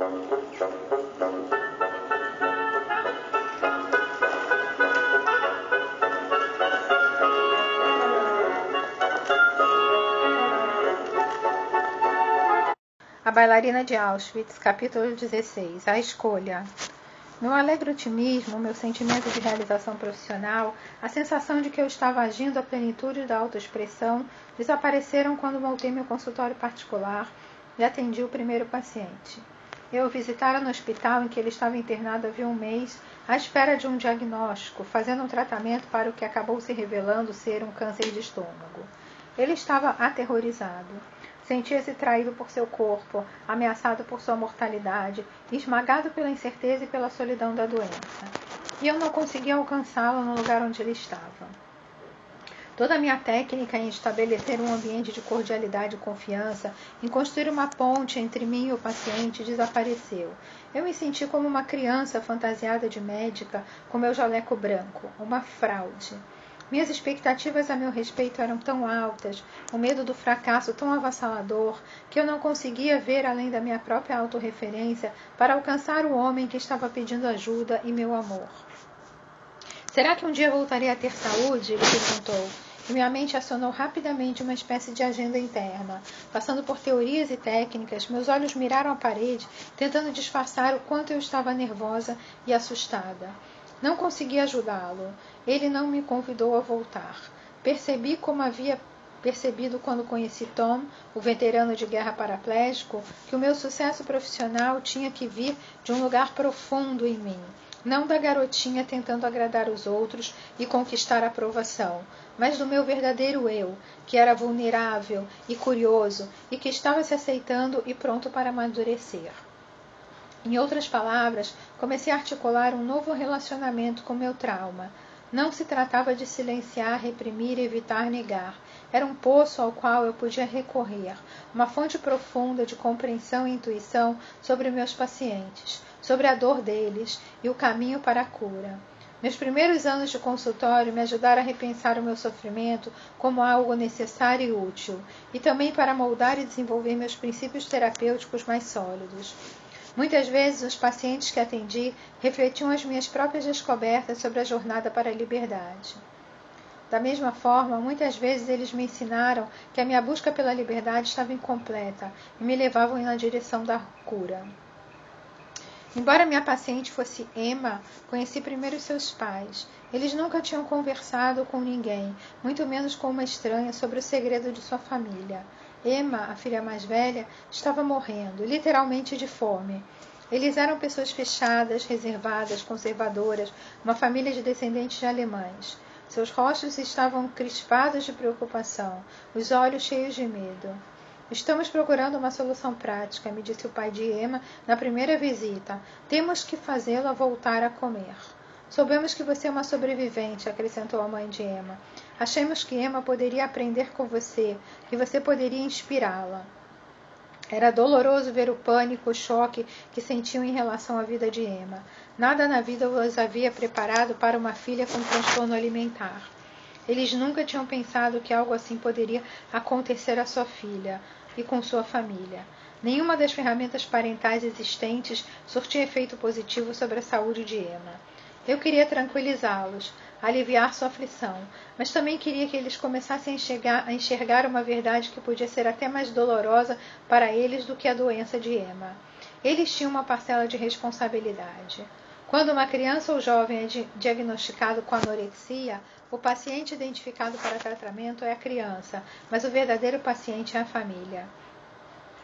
A bailarina de Auschwitz, capítulo 16. A escolha. Meu alegre otimismo, meu sentimento de realização profissional, a sensação de que eu estava agindo à plenitude da autoexpressão desapareceram quando voltei meu consultório particular e atendi o primeiro paciente. Eu o visitara no hospital em que ele estava internado havia um mês, à espera de um diagnóstico, fazendo um tratamento para o que acabou se revelando ser um câncer de estômago. Ele estava aterrorizado. Sentia-se traído por seu corpo, ameaçado por sua mortalidade, esmagado pela incerteza e pela solidão da doença. E eu não conseguia alcançá-lo no lugar onde ele estava. Toda a minha técnica em estabelecer um ambiente de cordialidade e confiança, em construir uma ponte entre mim e o paciente, desapareceu. Eu me senti como uma criança fantasiada de médica com meu jaleco branco, uma fraude. Minhas expectativas a meu respeito eram tão altas, o medo do fracasso tão avassalador, que eu não conseguia ver além da minha própria autorreferência para alcançar o homem que estava pedindo ajuda e meu amor. Será que um dia voltarei a ter saúde? Ele perguntou. E minha mente acionou rapidamente uma espécie de agenda interna. Passando por teorias e técnicas, meus olhos miraram a parede, tentando disfarçar o quanto eu estava nervosa e assustada. Não consegui ajudá-lo. Ele não me convidou a voltar. Percebi como havia percebido quando conheci Tom, o veterano de guerra paraplégico, que o meu sucesso profissional tinha que vir de um lugar profundo em mim, não da garotinha tentando agradar os outros e conquistar a aprovação, mas do meu verdadeiro eu, que era vulnerável e curioso e que estava se aceitando e pronto para amadurecer. Em outras palavras, comecei a articular um novo relacionamento com meu trauma. Não se tratava de silenciar, reprimir, evitar, negar. Era um poço ao qual eu podia recorrer, uma fonte profunda de compreensão e intuição sobre meus pacientes, sobre a dor deles e o caminho para a cura. Meus primeiros anos de consultório me ajudaram a repensar o meu sofrimento como algo necessário e útil, e também para moldar e desenvolver meus princípios terapêuticos mais sólidos. Muitas vezes os pacientes que atendi refletiam as minhas próprias descobertas sobre a jornada para a liberdade. Da mesma forma, muitas vezes eles me ensinaram que a minha busca pela liberdade estava incompleta e me levavam na direção da cura. Embora minha paciente fosse Emma, conheci primeiro seus pais. Eles nunca tinham conversado com ninguém, muito menos com uma estranha, sobre o segredo de sua família. Emma, a filha mais velha, estava morrendo, literalmente de fome. Eles eram pessoas fechadas, reservadas, conservadoras, uma família de descendentes de alemães. Seus rostos estavam crispados de preocupação, os olhos cheios de medo. Estamos procurando uma solução prática, me disse o pai de Emma na primeira visita. Temos que fazê-la voltar a comer. Soubemos que você é uma sobrevivente, acrescentou a mãe de Emma. Achamos que Emma poderia aprender com você, que você poderia inspirá-la. Era doloroso ver o pânico, o choque que sentiam em relação à vida de Emma. Nada na vida os havia preparado para uma filha com transtorno alimentar. Eles nunca tinham pensado que algo assim poderia acontecer à sua filha e com sua família. Nenhuma das ferramentas parentais existentes surtia efeito positivo sobre a saúde de Emma. Eu queria tranquilizá-los, aliviar sua aflição, mas também queria que eles começassem a enxergar, a enxergar uma verdade que podia ser até mais dolorosa para eles do que a doença de Emma. Eles tinham uma parcela de responsabilidade. Quando uma criança ou jovem é diagnosticado com anorexia, o paciente identificado para tratamento é a criança, mas o verdadeiro paciente é a família.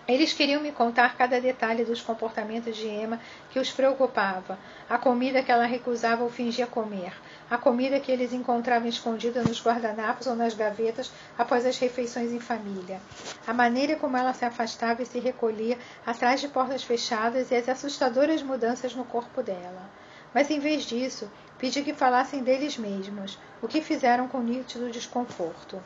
Eles queriam me contar cada detalhe dos comportamentos de Emma que os preocupava, a comida que ela recusava ou fingia comer, a comida que eles encontravam escondida nos guardanapos ou nas gavetas após as refeições em família, a maneira como ela se afastava e se recolhia atrás de portas fechadas e as assustadoras mudanças no corpo dela. Mas em vez disso, pedi que falassem deles mesmos, o que fizeram com nítido desconforto.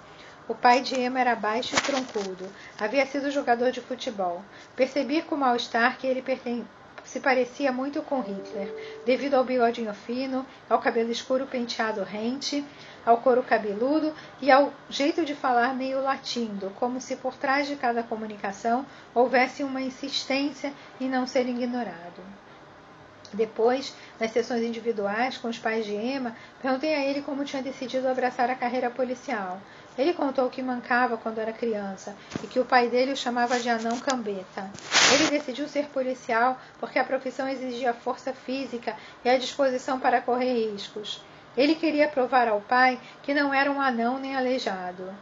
O pai de Emma era baixo e troncudo. Havia sido jogador de futebol. Percebi com mal-estar que ele perten se parecia muito com Hitler, devido ao bigodinho fino, ao cabelo escuro penteado rente, ao couro cabeludo e ao jeito de falar meio latindo, como se por trás de cada comunicação houvesse uma insistência em não ser ignorado. Depois, nas sessões individuais com os pais de Emma, perguntei a ele como tinha decidido abraçar a carreira policial. Ele contou que mancava quando era criança e que o pai dele o chamava de anão cambeta. Ele decidiu ser policial porque a profissão exigia força física e a disposição para correr riscos. Ele queria provar ao pai que não era um anão nem aleijado.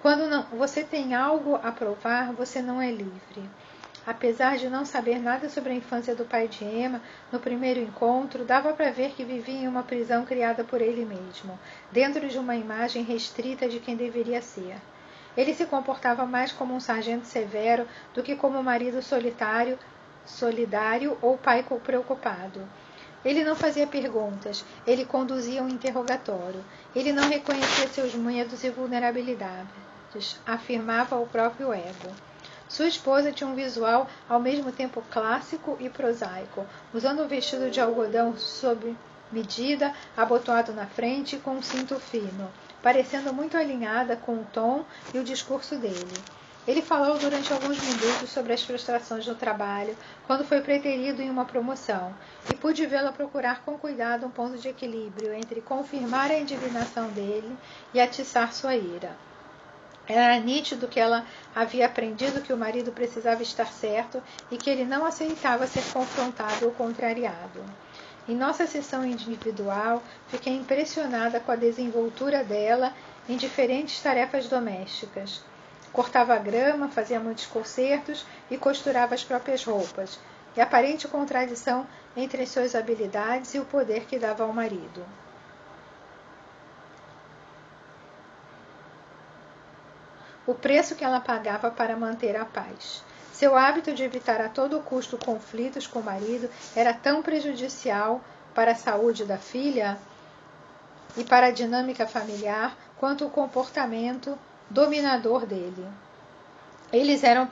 Quando não, você tem algo a provar, você não é livre. Apesar de não saber nada sobre a infância do pai de Emma, no primeiro encontro dava para ver que vivia em uma prisão criada por ele mesmo, dentro de uma imagem restrita de quem deveria ser. Ele se comportava mais como um sargento severo do que como um marido solitário, solidário ou pai preocupado. Ele não fazia perguntas, ele conduzia um interrogatório. Ele não reconhecia seus medos e vulnerabilidades, afirmava o próprio ego. Sua esposa tinha um visual ao mesmo tempo clássico e prosaico, usando um vestido de algodão sob medida, abotoado na frente com um cinto fino, parecendo muito alinhada com o tom e o discurso dele. Ele falou durante alguns minutos sobre as frustrações no trabalho, quando foi preterido em uma promoção, e pude vê-la procurar com cuidado um ponto de equilíbrio entre confirmar a indignação dele e atiçar sua ira. Era nítido que ela havia aprendido que o marido precisava estar certo e que ele não aceitava ser confrontado ou contrariado. Em nossa sessão individual, fiquei impressionada com a desenvoltura dela em diferentes tarefas domésticas. Cortava grama, fazia muitos concertos e costurava as próprias roupas, e aparente contradição entre as suas habilidades e o poder que dava ao marido. O preço que ela pagava para manter a paz. Seu hábito de evitar a todo custo conflitos com o marido era tão prejudicial para a saúde da filha e para a dinâmica familiar quanto o comportamento dominador dele. Eles eram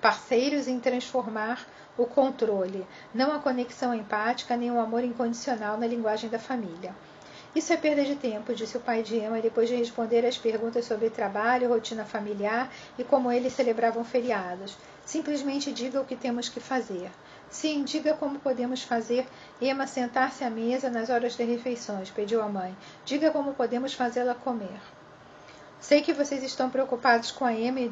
parceiros em transformar o controle, não a conexão empática nem o amor incondicional na linguagem da família. Isso é perda de tempo, disse o pai de Emma depois de responder às perguntas sobre trabalho, rotina familiar e como eles celebravam feriados. Simplesmente diga o que temos que fazer. Sim, diga como podemos fazer Emma sentar-se à mesa nas horas de refeições, pediu a mãe. Diga como podemos fazê-la comer. Sei que vocês estão preocupados com a Emma e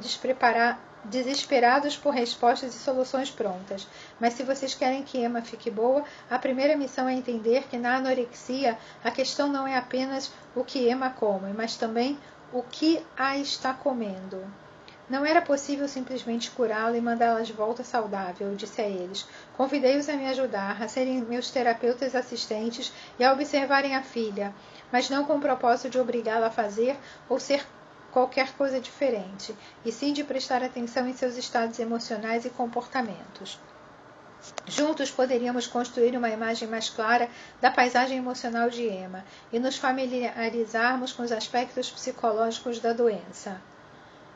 desesperados por respostas e soluções prontas. Mas se vocês querem que Emma fique boa, a primeira missão é entender que na anorexia a questão não é apenas o que Emma come, mas também o que a está comendo. Não era possível simplesmente curá-la e mandá-la de volta saudável, disse a eles. Convidei-os a me ajudar, a serem meus terapeutas assistentes e a observarem a filha, mas não com o propósito de obrigá-la a fazer ou ser qualquer coisa diferente, e sim de prestar atenção em seus estados emocionais e comportamentos. Juntos poderíamos construir uma imagem mais clara da paisagem emocional de Emma e nos familiarizarmos com os aspectos psicológicos da doença.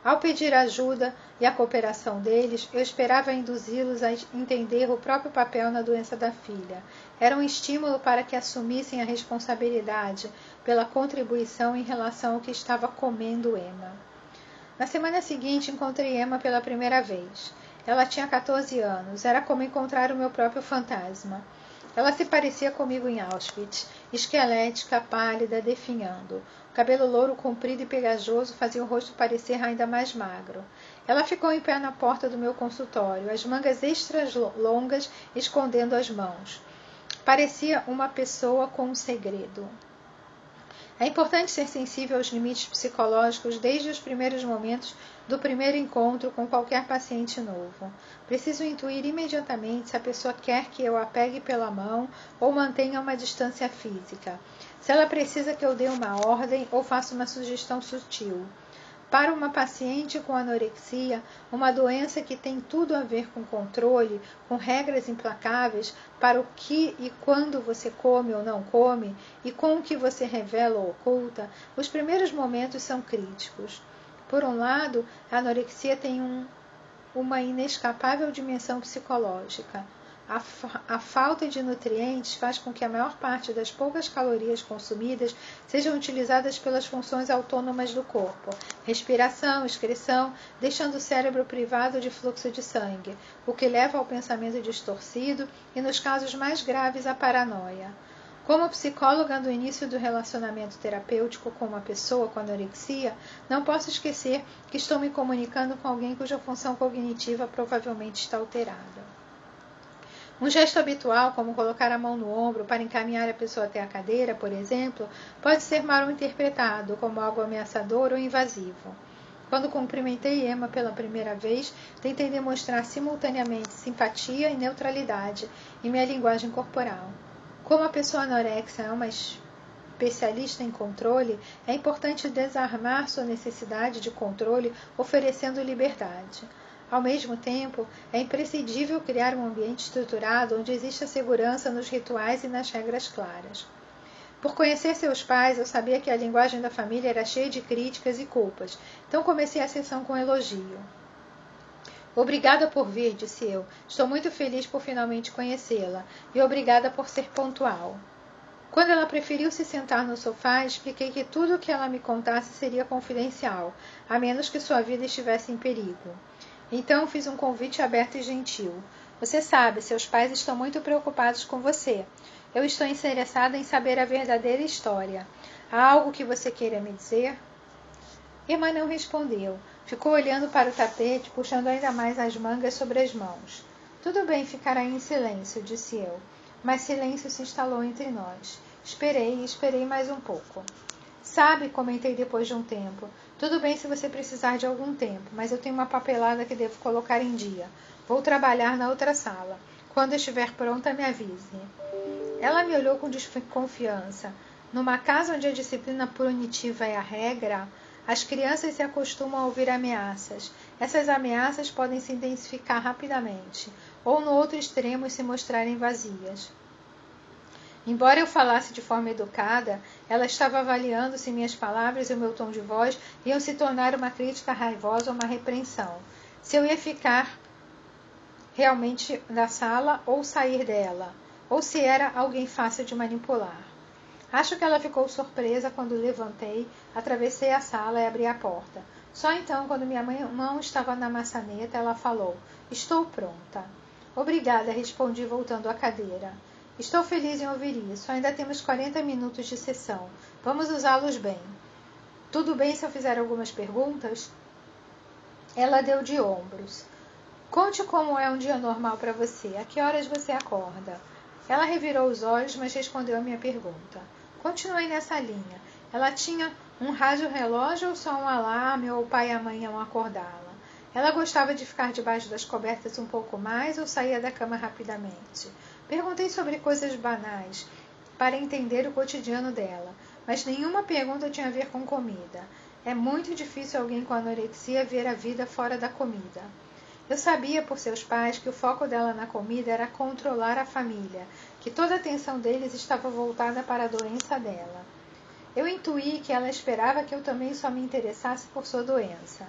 Ao pedir ajuda e a cooperação deles, eu esperava induzi-los a entender o próprio papel na doença da filha. Era um estímulo para que assumissem a responsabilidade pela contribuição em relação ao que estava comendo Emma. Na semana seguinte, encontrei Emma pela primeira vez. Ela tinha 14 anos, era como encontrar o meu próprio fantasma. Ela se parecia comigo em Auschwitz, esquelética, pálida, definhando. O cabelo louro comprido e pegajoso fazia o rosto parecer ainda mais magro. Ela ficou em pé na porta do meu consultório, as mangas extras longas escondendo as mãos. Parecia uma pessoa com um segredo. É importante ser sensível aos limites psicológicos desde os primeiros momentos do primeiro encontro com qualquer paciente novo. Preciso intuir imediatamente se a pessoa quer que eu a pegue pela mão ou mantenha uma distância física, se ela precisa que eu dê uma ordem ou faça uma sugestão sutil. Para uma paciente com anorexia, uma doença que tem tudo a ver com controle, com regras implacáveis para o que e quando você come ou não come e com o que você revela ou oculta, os primeiros momentos são críticos. Por um lado, a anorexia tem um, uma inescapável dimensão psicológica. a, fa a, falta de nutrientes faz com que a maior parte das poucas calorias consumidas sejam utilizadas pelas funções autônomas do corpo, respiração, excreção, deixando o cérebro privado de fluxo de sangue, o que leva ao pensamento distorcido e, nos casos mais graves, à paranoia. Como psicóloga do início do relacionamento terapêutico com uma pessoa com anorexia, não posso esquecer que estou me comunicando com alguém cuja função cognitiva provavelmente está alterada. Um gesto habitual, como colocar a mão no ombro para encaminhar a pessoa até a cadeira, por exemplo, pode ser mal interpretado como algo ameaçador ou invasivo. Quando cumprimentei Emma pela primeira vez, tentei demonstrar simultaneamente simpatia e neutralidade em minha linguagem corporal. Como a pessoa anorexia é uma especialista em controle, é importante desarmar sua necessidade de controle oferecendo liberdade. Ao mesmo tempo, é imprescindível criar um ambiente estruturado onde exista segurança nos rituais e nas regras claras. Por conhecer seus pais, eu sabia que a linguagem da família era cheia de críticas e culpas, então comecei a sessão com elogio. Obrigada por vir, disse eu. Estou muito feliz por finalmente conhecê-la e obrigada por ser pontual. Quando ela preferiu se sentar no sofá, expliquei que tudo o que ela me contasse seria confidencial, a menos que sua vida estivesse em perigo. Então fiz um convite aberto e gentil. Você sabe, seus pais estão muito preocupados com você. Eu estou interessada em saber a verdadeira história. Há algo que você queira me dizer? Irmã não respondeu. Ficou olhando para o tapete, puxando ainda mais as mangas sobre as mãos. Tudo bem ficar aí em silêncio, disse eu. Mas silêncio se instalou entre nós. Esperei e esperei mais um pouco. Sabe, comentei depois de um tempo, tudo bem se você precisar de algum tempo, mas eu tenho uma papelada que devo colocar em dia. Vou trabalhar na outra sala. Quando estiver pronta, me avise. Ela me olhou com desconfiança. Numa casa onde a disciplina punitiva é a regra, as crianças se acostumam a ouvir ameaças. Essas ameaças podem se intensificar rapidamente, ou no outro extremo se mostrarem vazias. Embora eu falasse de forma educada, ela estava avaliando se minhas palavras e o meu tom de voz iam se tornar uma crítica raivosa ou uma repreensão. Se eu ia ficar realmente na sala ou sair dela, ou se era alguém fácil de manipular. Acho que ela ficou surpresa quando levantei, atravessei a sala e abri a porta. Só então, quando minha mão estava na maçaneta, ela falou: Estou pronta. Obrigada, respondi, voltando à cadeira. Estou feliz em ouvir isso. Ainda temos 40 minutos de sessão. Vamos usá-los bem. Tudo bem se eu fizer algumas perguntas? Ela deu de ombros. Conte como é um dia normal para você. A que horas você acorda? Ela revirou os olhos, mas respondeu a minha pergunta. Continuei nessa linha. Ela tinha um rádio relógio ou só um alarme, ou o pai e a mãe iam acordá-la? Ela gostava de ficar debaixo das cobertas um pouco mais ou saía da cama rapidamente? Perguntei sobre coisas banais para entender o cotidiano dela, mas nenhuma pergunta tinha a ver com comida. É muito difícil alguém com anorexia ver a vida fora da comida. Eu sabia por seus pais que o foco dela na comida era controlar a família, que toda a atenção deles estava voltada para a doença dela. Eu intuí que ela esperava que eu também só me interessasse por sua doença.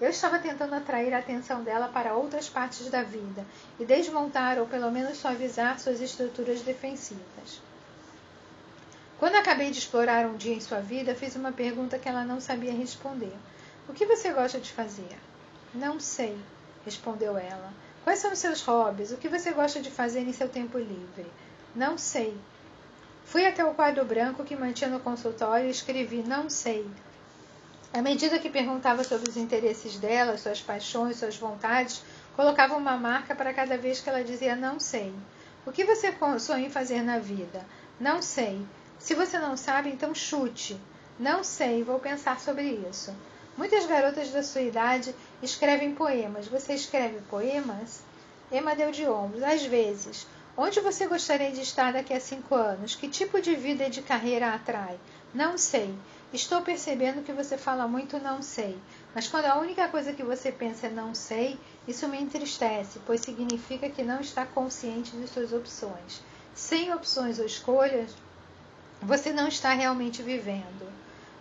Eu estava tentando atrair a atenção dela para outras partes da vida e desmontar ou pelo menos suavizar suas estruturas defensivas. Quando acabei de explorar um dia em sua vida, fiz uma pergunta que ela não sabia responder. O que você gosta de fazer? Não sei, respondeu ela. Quais são os seus hobbies? O que você gosta de fazer em seu tempo livre? Não sei. Fui até o quadro branco que mantinha no consultório e escrevi Não sei. À medida que perguntava sobre os interesses dela, suas paixões, suas vontades, colocava uma marca para cada vez que ela dizia não sei. O que você sonha em fazer na vida? Não sei. Se você não sabe, então chute. Não sei, vou pensar sobre isso. Muitas garotas da sua idade escrevem poemas. Você escreve poemas? Emma deu de ombros. Às vezes. Onde você gostaria de estar daqui a cinco anos? Que tipo de vida e de carreira atrai? Não sei. Estou percebendo que você fala muito não sei, mas quando a única coisa que você pensa é não sei, isso me entristece, pois significa que não está consciente de suas opções. Sem opções ou escolhas, você não está realmente vivendo.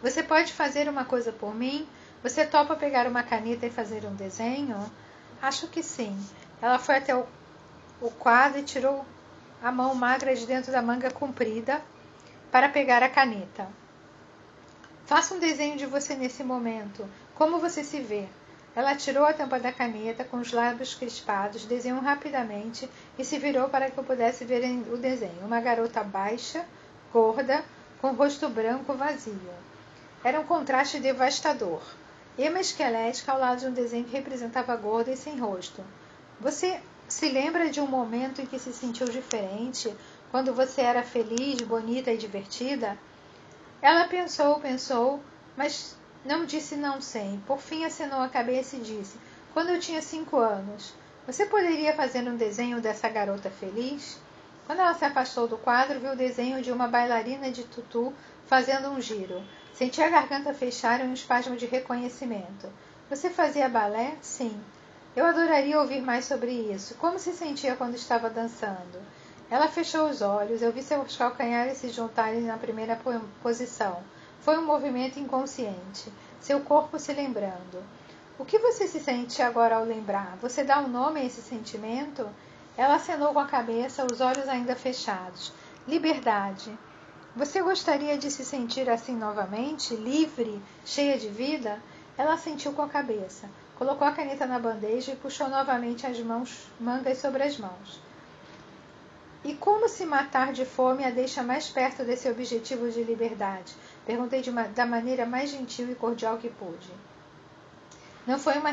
Você pode fazer uma coisa por mim? Você topa pegar uma caneta e fazer um desenho? Acho que sim. Ela foi até o o quadro e tirou a mão magra de dentro da manga comprida para pegar a caneta. Faça um desenho de você nesse momento. Como você se vê? Ela tirou a tampa da caneta com os lábios crispados, desenhou rapidamente e se virou para que eu pudesse ver o desenho. Uma garota baixa, gorda, com rosto branco vazio. Era um contraste devastador. Emma esquelética ao lado de um desenho que representava gorda e sem rosto. Você se lembra de um momento em que se sentiu diferente, quando você era feliz, bonita e divertida? Ela pensou, pensou, mas não disse não sei. Por fim acenou a cabeça e disse: Quando eu tinha cinco anos. Você poderia fazer um desenho dessa garota feliz? Quando ela se afastou do quadro, viu o desenho de uma bailarina de tutu fazendo um giro. Sentia a garganta fechar e um espasmo de reconhecimento. Você fazia balé? Sim. Eu adoraria ouvir mais sobre isso. Como se sentia quando estava dançando? Ela fechou os olhos. Eu vi seus calcanhares se juntarem na primeira posição. Foi um movimento inconsciente. Seu corpo se lembrando. O que você se sente agora ao lembrar? Você dá um nome a esse sentimento? Ela acenou com a cabeça, os olhos ainda fechados. Liberdade. Você gostaria de se sentir assim novamente, livre, cheia de vida? Ela sentiu com a cabeça. Colocou a caneta na bandeja e puxou novamente as mãos, mangas sobre as mãos. E como se matar de fome a deixa mais perto desse objetivo de liberdade? Perguntei uma, da maneira mais gentil e cordial que pude. Não foi uma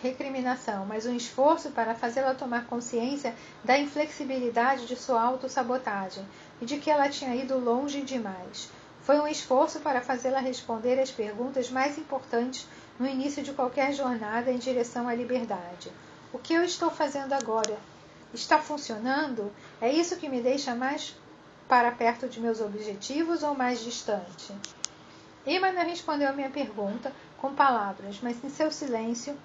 recriminação, mas um esforço para fazê-la tomar consciência da inflexibilidade de sua autossabotagem e de que ela tinha ido longe demais. Foi um esforço para fazê-la responder às perguntas mais importantes no início de qualquer jornada em direção à liberdade. O que eu estou fazendo agora? Está funcionando? É isso que me deixa mais para perto de meus objetivos ou mais distante? Emma não respondeu a minha pergunta com palavras, mas em seu silêncio,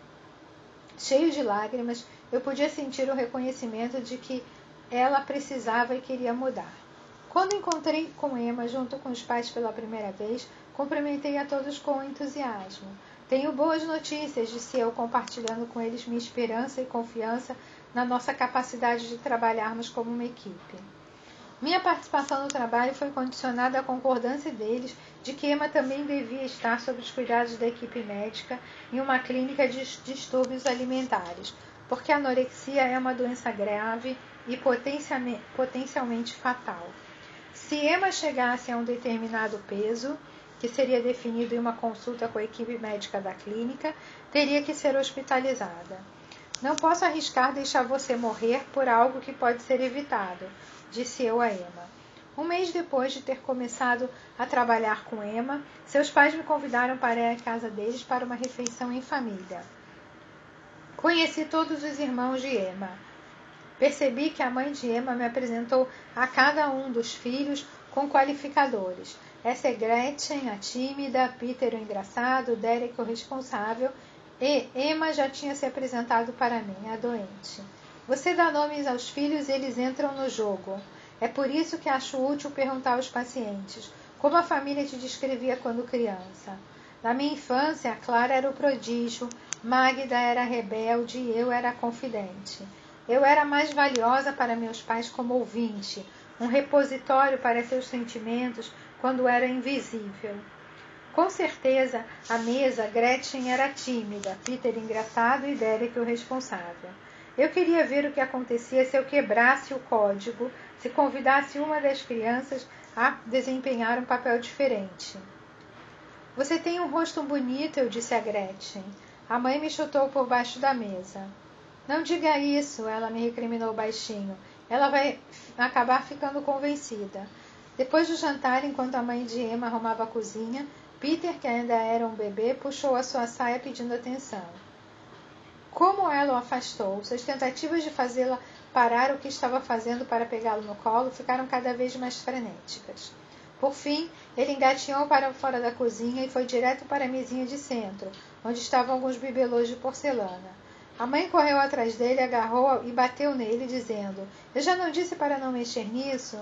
cheio de lágrimas, eu podia sentir o reconhecimento de que ela precisava e queria mudar. Quando encontrei com Emma junto com os pais pela primeira vez, cumprimentei a todos com entusiasmo. Tenho boas notícias, disse eu, compartilhando com eles minha esperança e confiança na nossa capacidade de trabalharmos como uma equipe. Minha participação no trabalho foi condicionada à concordância deles de que Emma também devia estar sob os cuidados da equipe médica em uma clínica de distúrbios alimentares, porque a anorexia é uma doença grave e potencialmente fatal. Se Emma chegasse a um determinado peso, que seria definido em uma consulta com a equipe médica da clínica, teria que ser hospitalizada. Não posso arriscar deixar você morrer por algo que pode ser evitado, disse eu a Emma. Um mês depois de ter começado a trabalhar com Emma, seus pais me convidaram para ir à casa deles para uma refeição em família. Conheci todos os irmãos de Emma. Percebi que a mãe de Emma me apresentou a cada um dos filhos com qualificadores. Essa é Gretchen, a tímida, Peter, o engraçado, Derek, o responsável, e Emma já tinha se apresentado para mim, a doente. Você dá nomes aos filhos e eles entram no jogo. É por isso que acho útil perguntar aos pacientes como a família te descrevia quando criança. Na minha infância, Clara era o prodígio, Magda era rebelde e eu era confidente. Eu era mais valiosa para meus pais como ouvinte, um repositório para seus sentimentos, quando era invisível. Com certeza, à mesa, Gretchen era tímida, Peter engraçado e Derek o responsável. Eu queria ver o que acontecia se eu quebrasse o código, se convidasse uma das crianças a desempenhar um papel diferente. Você tem um rosto bonito, eu disse a Gretchen. A mãe me chutou por baixo da mesa. Não diga isso, ela me recriminou baixinho. Ela vai acabar ficando convencida. Depois do jantar, enquanto a mãe de Emma arrumava a cozinha, Peter, que ainda era um bebê, puxou a sua saia pedindo atenção. Como ela o afastou, suas tentativas de fazê-la parar o que estava fazendo para pegá-lo no colo ficaram cada vez mais frenéticas. Por fim, ele engatinhou para fora da cozinha e foi direto para a mesinha de centro, onde estavam alguns bibelôs de porcelana. A mãe correu atrás dele, agarrou e bateu nele, dizendo: Eu já não disse para não mexer nisso?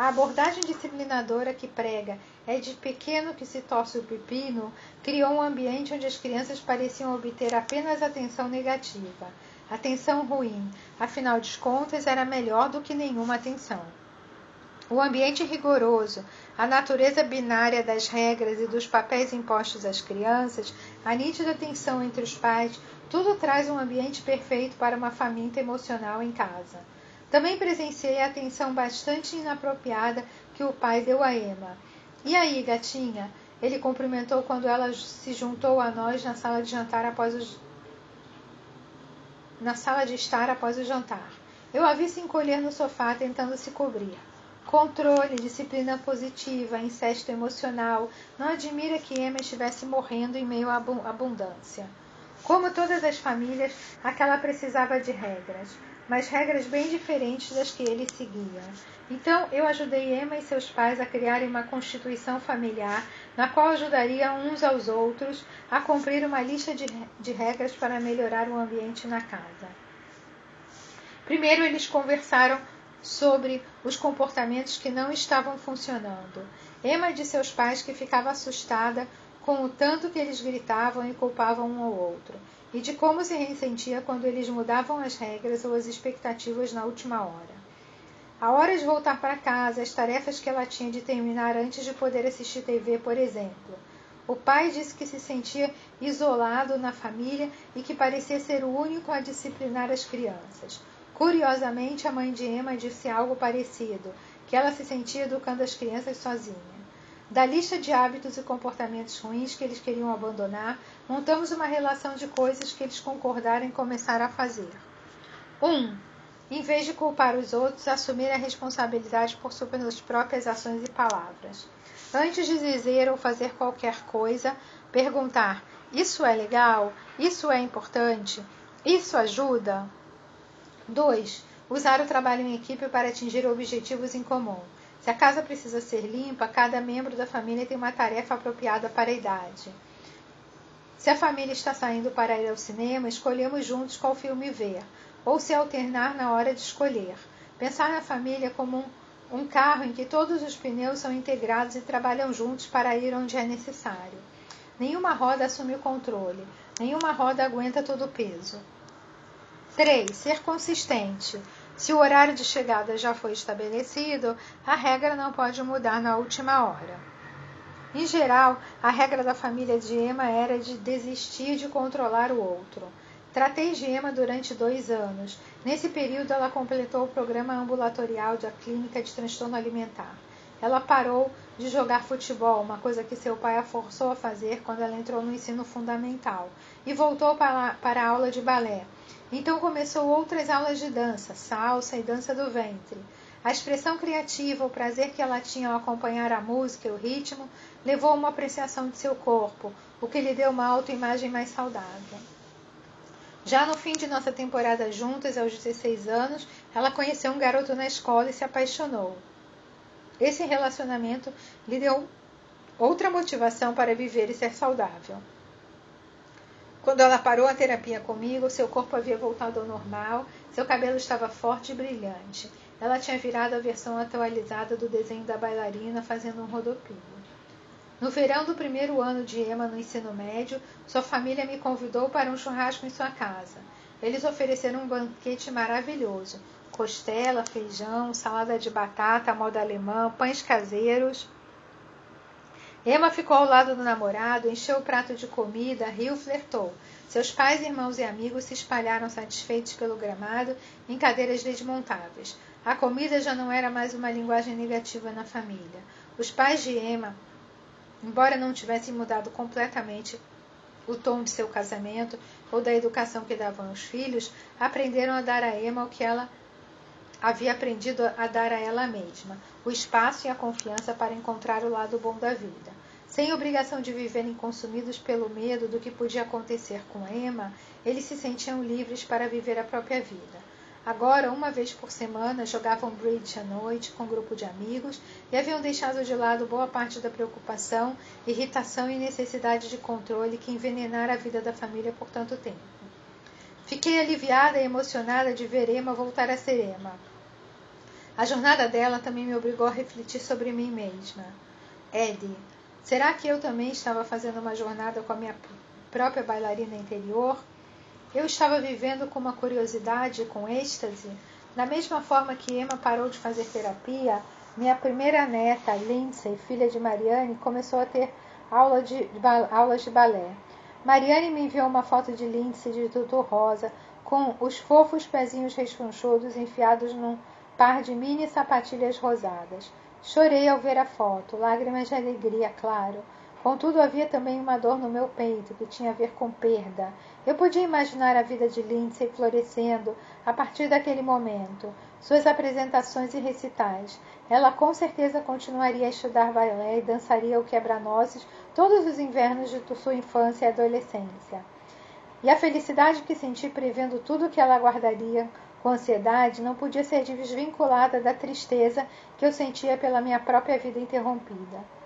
A abordagem disciplinadora que prega é de pequeno que se torce o pepino criou um ambiente onde as crianças pareciam obter apenas atenção negativa. Atenção ruim, afinal de contas, era melhor do que nenhuma atenção. O ambiente rigoroso, a natureza binária das regras e dos papéis impostos às crianças, a nítida tensão entre os pais, tudo traz um ambiente perfeito para uma faminta emocional em casa. Também presenciei a atenção bastante inapropriada que o pai deu a Emma. E aí, gatinha? Ele cumprimentou quando ela se juntou a nós na sala de jantar após o na sala de estar após o jantar. Eu a vi se encolher no sofá tentando se cobrir. Controle, disciplina positiva, incesto emocional. Não admira que Emma estivesse morrendo em meio à abundância. Como todas as famílias, aquela precisava de regras mas regras bem diferentes das que ele seguia. Então, eu ajudei Emma e seus pais a criarem uma constituição familiar na qual ajudaria uns aos outros a cumprir uma lista de, de regras para melhorar o ambiente na casa. Primeiro, eles conversaram sobre os comportamentos que não estavam funcionando. Emma disse aos pais que ficava assustada com o tanto que eles gritavam e culpavam um ao outro e de como se ressentia quando eles mudavam as regras ou as expectativas na última hora. A hora de voltar para casa, as tarefas que ela tinha de terminar antes de poder assistir TV, por exemplo. O pai disse que se sentia isolado na família e que parecia ser o único a disciplinar as crianças. Curiosamente, a mãe de Emma disse algo parecido, que ela se sentia educando as crianças sozinha. Da lista de hábitos e comportamentos ruins que eles queriam abandonar, montamos uma relação de coisas que eles concordaram em começar a fazer. 1. Um, em vez de culpar os outros, assumir a responsabilidade por suas próprias ações e palavras. Antes de dizer ou fazer qualquer coisa, perguntar: Isso é legal? Isso é importante? Isso ajuda? 2. Usar o trabalho em equipe para atingir objetivos em comum. Se a casa precisa ser limpa, cada membro da família tem uma tarefa apropriada para a idade. Se a família está saindo para ir ao cinema, escolhemos juntos qual filme ver, ou se alternar na hora de escolher. Pensar na família como um, um carro em que todos os pneus são integrados e trabalham juntos para ir onde é necessário. Nenhuma roda assume o controle, nenhuma roda aguenta todo o peso. 3. Ser consistente. Se o horário de chegada já foi estabelecido, a regra não pode mudar na última hora. Em geral, a regra da família de Emma era de desistir de controlar o outro. Tratei de Emma durante dois anos. Nesse período, ela completou o programa ambulatorial da Clínica de Transtorno Alimentar. Ela parou de jogar futebol, uma coisa que seu pai a forçou a fazer quando ela entrou no ensino fundamental, e voltou para, para a aula de balé. Então começou outras aulas de dança, salsa e dança do ventre. A expressão criativa, o prazer que ela tinha ao acompanhar a música e o ritmo, levou a uma apreciação de seu corpo, o que lhe deu uma autoimagem mais saudável. Já no fim de nossa temporada juntas, aos 16 anos, ela conheceu um garoto na escola e se apaixonou. Esse relacionamento lhe deu outra motivação para viver e ser saudável. Quando ela parou a terapia comigo, seu corpo havia voltado ao normal, seu cabelo estava forte e brilhante. Ela tinha virado a versão atualizada do desenho da bailarina fazendo um rodopio. No verão do primeiro ano de Emma no ensino médio, sua família me convidou para um churrasco em sua casa. Eles ofereceram um banquete maravilhoso: costela, feijão, salada de batata, moda alemã, pães caseiros. Emma ficou ao lado do namorado, encheu o prato de comida, riu, flertou. Seus pais, irmãos e amigos se espalharam satisfeitos pelo gramado em cadeiras desmontáveis. A comida já não era mais uma linguagem negativa na família. Os pais de Emma, embora não tivessem mudado completamente o tom de seu casamento ou da educação que davam aos filhos, aprenderam a dar a Emma o que ela havia aprendido a dar a ela mesma, o espaço e a confiança para encontrar o lado bom da vida. Sem obrigação de viverem consumidos pelo medo do que podia acontecer com Emma, eles se sentiam livres para viver a própria vida. Agora, uma vez por semana, jogavam bridge à noite com um grupo de amigos e haviam deixado de lado boa parte da preocupação, irritação e necessidade de controle que envenenara a vida da família por tanto tempo. Fiquei aliviada e emocionada de ver Emma voltar a ser Emma. A jornada dela também me obrigou a refletir sobre mim mesma. Eddie, será que eu também estava fazendo uma jornada com a minha própria bailarina interior? Eu estava vivendo com uma curiosidade, com êxtase. Da mesma forma que Emma parou de fazer terapia, minha primeira neta, Lindsay, filha de Mariane, começou a ter aula de, aulas de balé. Mariane me enviou uma foto de Lindsay de tutu rosa, com os fofos pezinhos rechonchudos enfiados num par de mini sapatilhas rosadas. Chorei ao ver a foto, lágrimas de alegria, claro. Contudo, havia também uma dor no meu peito que tinha a ver com perda. Eu podia imaginar a vida de Lindsay florescendo a partir daquele momento, suas apresentações e recitais. Ela com certeza continuaria a estudar balé e dançaria o quebra-nozes todos os invernos de sua infância e adolescência. E a felicidade que senti prevendo tudo o que ela aguardaria com ansiedade não podia ser desvinculada da tristeza que eu sentia pela minha própria vida interrompida.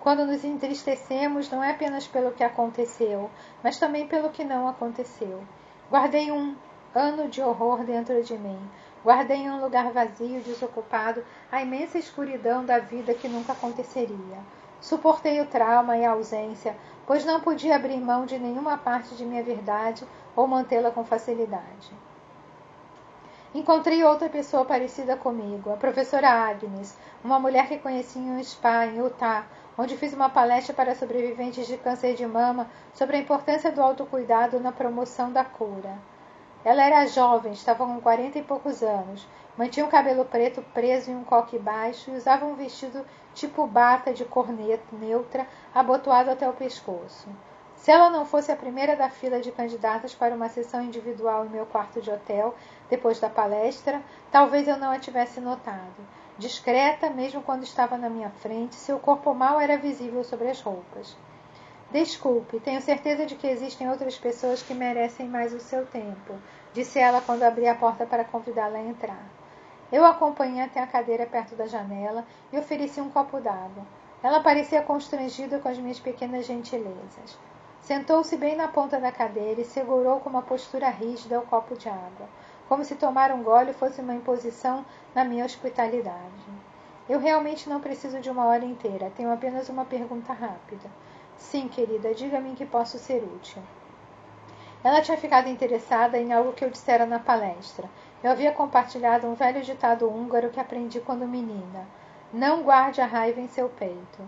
Quando nos entristecemos, não é apenas pelo que aconteceu, mas também pelo que não aconteceu. Guardei um ano de horror dentro de mim. Guardei em um lugar vazio, desocupado, a imensa escuridão da vida que nunca aconteceria. Suportei o trauma e a ausência, pois não podia abrir mão de nenhuma parte de minha verdade ou mantê-la com facilidade. Encontrei outra pessoa parecida comigo, a professora Agnes, uma mulher que conheci em um spa em Utah, onde fiz uma palestra para sobreviventes de câncer de mama sobre a importância do autocuidado na promoção da cura. Ela era jovem, estava com quarenta e poucos anos, mantinha o cabelo preto preso em um coque baixo e usava um vestido tipo bata de cor neutra, abotoado até o pescoço. Se ela não fosse a primeira da fila de candidatas para uma sessão individual em meu quarto de hotel, depois da palestra, talvez eu não a tivesse notado. Discreta, mesmo quando estava na minha frente, seu corpo mal era visível sobre as roupas. Desculpe, tenho certeza de que existem outras pessoas que merecem mais o seu tempo, disse ela quando abri a porta para convidá-la a entrar. Eu a acompanhei até a cadeira perto da janela e ofereci um copo d'água. Ela parecia constrangida com as minhas pequenas gentilezas. Sentou-se bem na ponta da cadeira e segurou com uma postura rígida o copo de água, como se tomar um gole fosse uma imposição na minha hospitalidade. Eu realmente não preciso de uma hora inteira, tenho apenas uma pergunta rápida. Sim, querida, diga-me que posso ser útil. Ela tinha ficado interessada em algo que eu dissera na palestra. Eu havia compartilhado um velho ditado húngaro que aprendi quando menina. Não guarde a raiva em seu peito.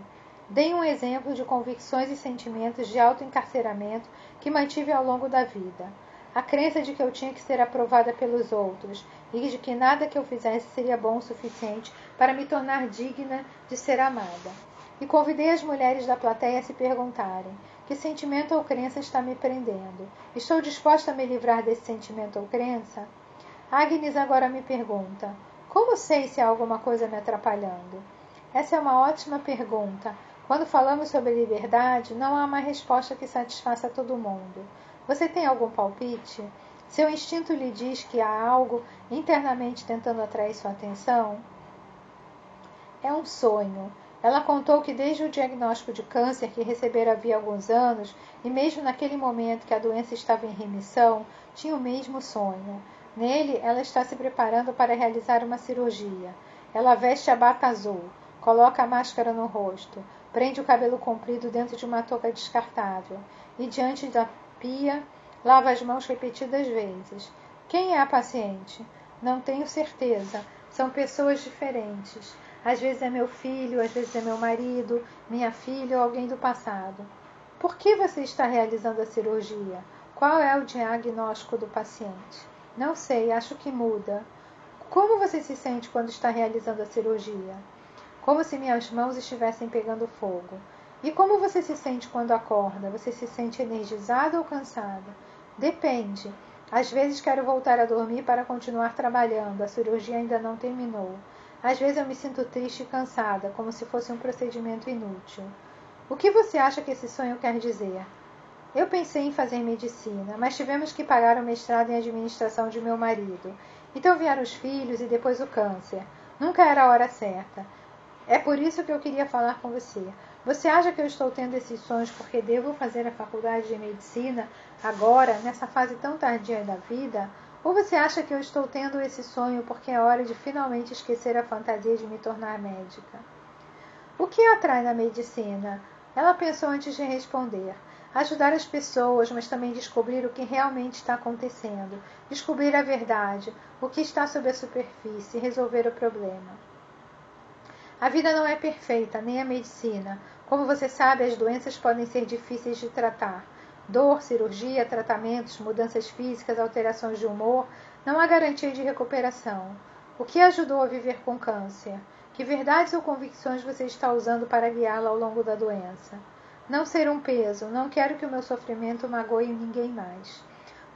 Dei um exemplo de convicções e sentimentos de autoencarceramento que mantive ao longo da vida. A crença de que eu tinha que ser aprovada pelos outros e de que nada que eu fizesse seria bom o suficiente para me tornar digna de ser amada. E convidei as mulheres da plateia a se perguntarem: que sentimento ou crença está me prendendo? Estou disposta a me livrar desse sentimento ou crença? Agnes agora me pergunta: como sei se há alguma coisa me atrapalhando? Essa é uma ótima pergunta, quando falamos sobre liberdade, não há uma resposta que satisfaça todo mundo. Você tem algum palpite? Seu instinto lhe diz que há algo internamente tentando atrair sua atenção? É um sonho. Ela contou que desde o diagnóstico de câncer que recebera havia alguns anos, e mesmo naquele momento que a doença estava em remissão, tinha o mesmo sonho. Nele, ela está se preparando para realizar uma cirurgia. Ela veste a bata azul, coloca a máscara no rosto, Prende o cabelo comprido dentro de uma touca descartável e, diante da pia, lava as mãos repetidas vezes. Quem é a paciente? Não tenho certeza. São pessoas diferentes. Às vezes é meu filho, às vezes é meu marido, minha filha ou alguém do passado. Por que você está realizando a cirurgia? Qual é o diagnóstico do paciente? Não sei, acho que muda. Como você se sente quando está realizando a cirurgia? como se minhas mãos estivessem pegando fogo. E como você se sente quando acorda? Você se sente energizada ou cansada? Depende. Às vezes quero voltar a dormir para continuar trabalhando, a cirurgia ainda não terminou. Às vezes eu me sinto triste e cansada, como se fosse um procedimento inútil. O que você acha que esse sonho quer dizer? Eu pensei em fazer medicina, mas tivemos que pagar o mestrado em administração de meu marido. Então vieram os filhos e depois o câncer. Nunca era a hora certa. É por isso que eu queria falar com você. Você acha que eu estou tendo esses sonhos porque devo fazer a faculdade de medicina agora, nessa fase tão tardia da vida? Ou você acha que eu estou tendo esse sonho porque é hora de finalmente esquecer a fantasia de me tornar médica? O que atrai na medicina? Ela pensou antes de responder. Ajudar as pessoas, mas também descobrir o que realmente está acontecendo, descobrir a verdade, o que está sob a superfície, resolver o problema. A vida não é perfeita, nem a medicina. Como você sabe, as doenças podem ser difíceis de tratar. Dor, cirurgia, tratamentos, mudanças físicas, alterações de humor, não há garantia de recuperação. O que ajudou a viver com câncer? Que verdades ou convicções você está usando para guiá-la ao longo da doença? Não ser um peso, não quero que o meu sofrimento magoe ninguém mais.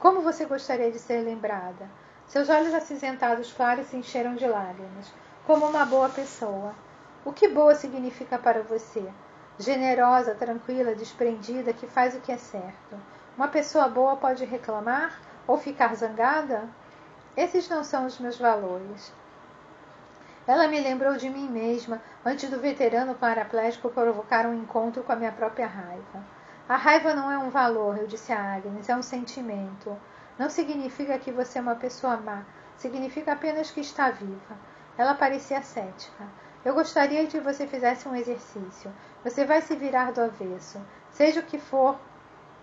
Como você gostaria de ser lembrada? Seus olhos acinzentados claros se encheram de lágrimas. Como uma boa pessoa. O que boa significa para você? Generosa, tranquila, desprendida, que faz o que é certo. Uma pessoa boa pode reclamar ou ficar zangada? Esses não são os meus valores. Ela me lembrou de mim mesma antes do veterano paraplégico provocar um encontro com a minha própria raiva. A raiva não é um valor, eu disse a Agnes, é um sentimento. Não significa que você é uma pessoa má, significa apenas que está viva. Ela parecia cética. Eu gostaria que você fizesse um exercício. Você vai se virar do avesso. Seja o que for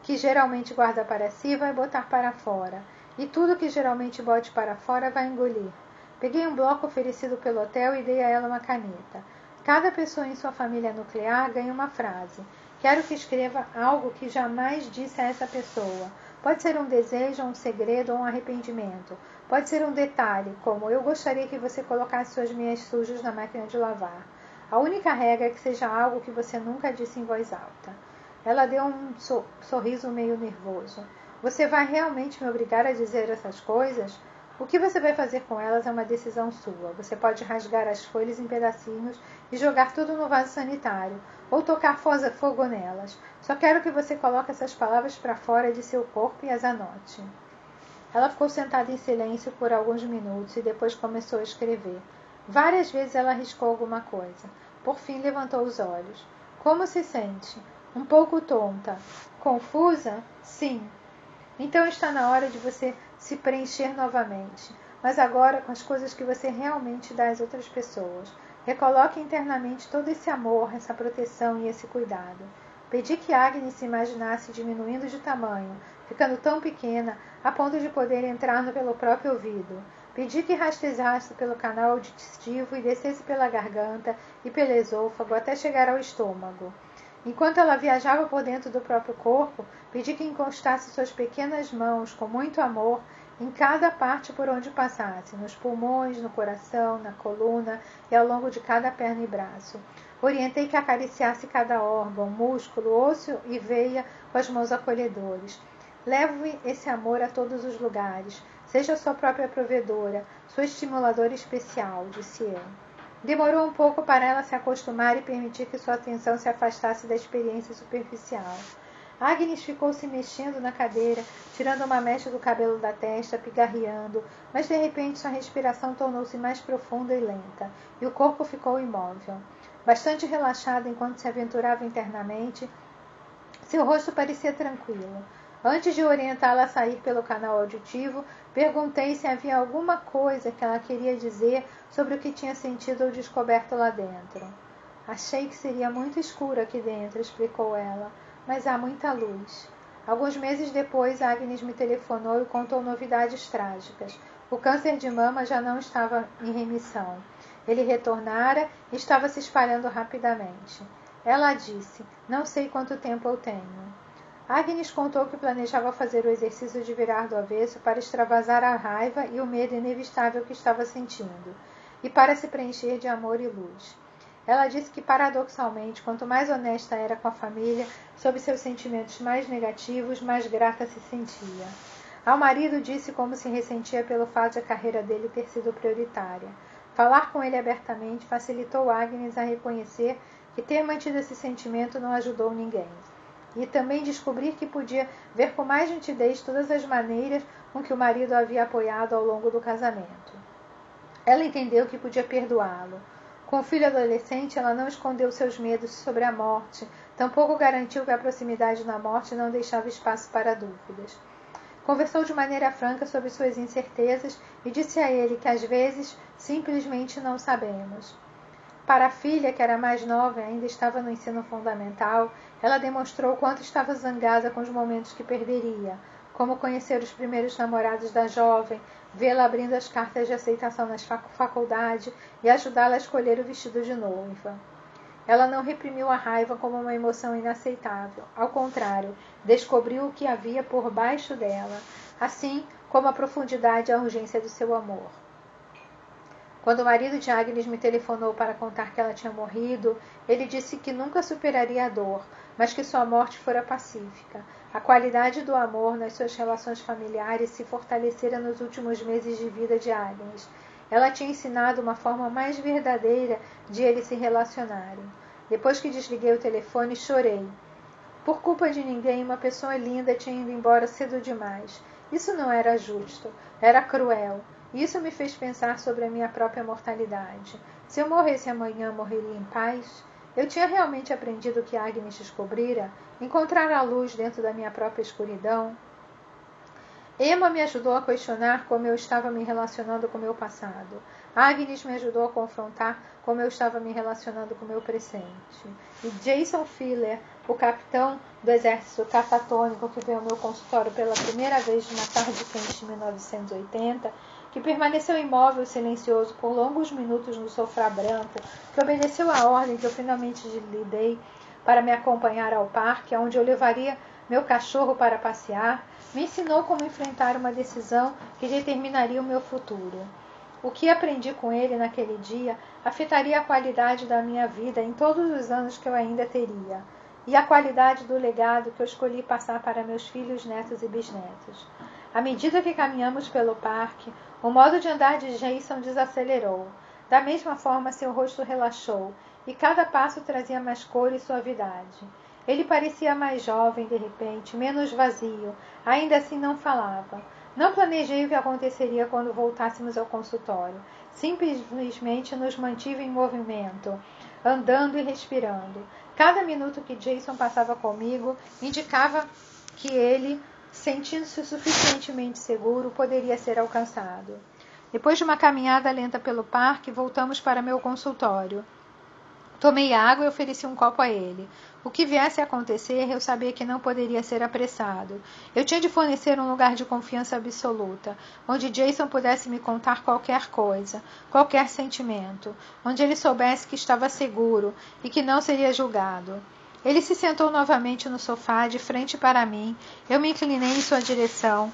que geralmente guarda para si, vai botar para fora e tudo que geralmente bote para fora vai engolir. Peguei um bloco oferecido pelo hotel e dei a ela uma caneta. Cada pessoa em sua família nuclear ganha uma frase. Quero que escreva algo que jamais disse a essa pessoa. Pode ser um desejo, um segredo ou um arrependimento. Pode ser um detalhe, como eu gostaria que você colocasse suas meias sujas na máquina de lavar. A única regra é que seja algo que você nunca disse em voz alta. Ela deu um sorriso meio nervoso. Você vai realmente me obrigar a dizer essas coisas? O que você vai fazer com elas é uma decisão sua. Você pode rasgar as folhas em pedacinhos e jogar tudo no vaso sanitário, ou tocar fogo nelas. Só quero que você coloque essas palavras para fora de seu corpo e as anote. Ela ficou sentada em silêncio por alguns minutos e depois começou a escrever. Várias vezes ela riscou alguma coisa. Por fim, levantou os olhos. Como se sente? Um pouco tonta. Confusa? Sim. Então está na hora de você se preencher novamente, mas agora com as coisas que você realmente dá às outras pessoas. Recoloque internamente todo esse amor, essa proteção e esse cuidado. Pedi que Agnes se imaginasse diminuindo de tamanho, ficando tão pequena a ponto de poder entrar pelo próprio ouvido. Pedi que rastejasse pelo canal auditivo e descesse pela garganta e pelo esôfago até chegar ao estômago. Enquanto ela viajava por dentro do próprio corpo, pedi que encostasse suas pequenas mãos com muito amor em cada parte por onde passasse, nos pulmões, no coração, na coluna e ao longo de cada perna e braço. Orientei que acariciasse cada órgão, músculo, osso e veia com as mãos acolhedoras. Leve esse amor a todos os lugares. Seja sua própria provedora, sua estimuladora especial, disse eu. Demorou um pouco para ela se acostumar e permitir que sua atenção se afastasse da experiência superficial. Agnes ficou se mexendo na cadeira, tirando uma mecha do cabelo da testa, pigarreando, mas de repente sua respiração tornou-se mais profunda e lenta, e o corpo ficou imóvel. Bastante relaxado enquanto se aventurava internamente, seu rosto parecia tranquilo. Antes de orientá-la a sair pelo canal auditivo, perguntei se havia alguma coisa que ela queria dizer sobre o que tinha sentido ou descoberto lá dentro. Achei que seria muito escuro aqui dentro, explicou ela, mas há muita luz. Alguns meses depois, Agnes me telefonou e contou novidades trágicas. O câncer de mama já não estava em remissão. Ele retornara e estava se espalhando rapidamente. Ela disse: Não sei quanto tempo eu tenho. Agnes contou que planejava fazer o exercício de virar do avesso para extravasar a raiva e o medo inevitável que estava sentindo, e para se preencher de amor e luz. Ela disse que, paradoxalmente, quanto mais honesta era com a família sobre seus sentimentos mais negativos, mais grata se sentia. Ao marido disse como se ressentia pelo fato de a carreira dele ter sido prioritária. Falar com ele abertamente facilitou Agnes a reconhecer que ter mantido esse sentimento não ajudou ninguém e também descobrir que podia ver com mais nitidez todas as maneiras com que o marido havia apoiado ao longo do casamento. Ela entendeu que podia perdoá-lo. Com o filho adolescente, ela não escondeu seus medos sobre a morte, tampouco garantiu que a proximidade da morte não deixava espaço para dúvidas. Conversou de maneira franca sobre suas incertezas e disse a ele que às vezes simplesmente não sabemos. Para a filha, que era mais nova e ainda estava no ensino fundamental, Ela demonstrou quanto estava zangada com os momentos que perderia, como conhecer os primeiros namorados da jovem, vê-la abrindo as cartas de aceitação na faculdade e ajudá-la a escolher o vestido de noiva. Ela não reprimiu a raiva como uma emoção inaceitável. Ao contrário, descobriu o que havia por baixo dela, assim como a profundidade e a urgência do seu amor. Quando o marido de Agnes me telefonou para contar que ela tinha morrido, ele disse que nunca superaria a dor, mas que sua morte fora pacífica. A qualidade do amor nas suas relações familiares se fortalecera nos últimos meses de vida de Agnes. Ela tinha ensinado uma forma mais verdadeira de eles se relacionarem. Depois que desliguei o telefone, chorei. Por culpa de ninguém, uma pessoa linda tinha ido embora cedo demais. Isso não era justo, era cruel. Isso me fez pensar sobre a minha própria mortalidade. Se eu morresse amanhã, morreria em paz? Eu tinha realmente aprendido que Agnes descobrira? Encontrar a luz dentro da minha própria escuridão? Emma me ajudou a questionar como eu estava me relacionando com meu passado. Agnes me ajudou a confrontar como eu estava me relacionando com meu presente. E Jason Filler, o capitão do exército catatônico que veio ao meu consultório pela primeira vez numa tarde quente de 1980, que permaneceu imóvel silencioso por longos minutos no sofá branco, que obedeceu à ordem que eu finalmente lhe dei para me acompanhar ao parque, onde eu levaria meu cachorro para passear, me ensinou como enfrentar uma decisão que determinaria o meu futuro. O que aprendi com ele naquele dia afetaria a qualidade da minha vida em todos os anos que eu ainda teria, e a qualidade do legado que eu escolhi passar para meus filhos, netos e bisnetos. À medida que caminhamos pelo parque, o modo de andar de Jason desacelerou. Da mesma forma, seu rosto relaxou, e cada passo trazia mais cor e suavidade. Ele parecia mais jovem de repente, menos vazio, ainda assim não falava. Não planejei o que aconteceria quando voltássemos ao consultório. Simplesmente nos mantive em movimento, andando e respirando. Cada minuto que Jason passava comigo indicava que ele sentindo-se suficientemente seguro, poderia ser alcançado. Depois de uma caminhada lenta pelo parque, voltamos para meu consultório. Tomei água e ofereci um copo a ele. O que viesse a acontecer, eu sabia que não poderia ser apressado. Eu tinha de fornecer um lugar de confiança absoluta, onde Jason pudesse me contar qualquer coisa, qualquer sentimento, onde ele soubesse que estava seguro e que não seria julgado. Ele se sentou novamente no sofá, de frente para mim. Eu me inclinei em sua direção.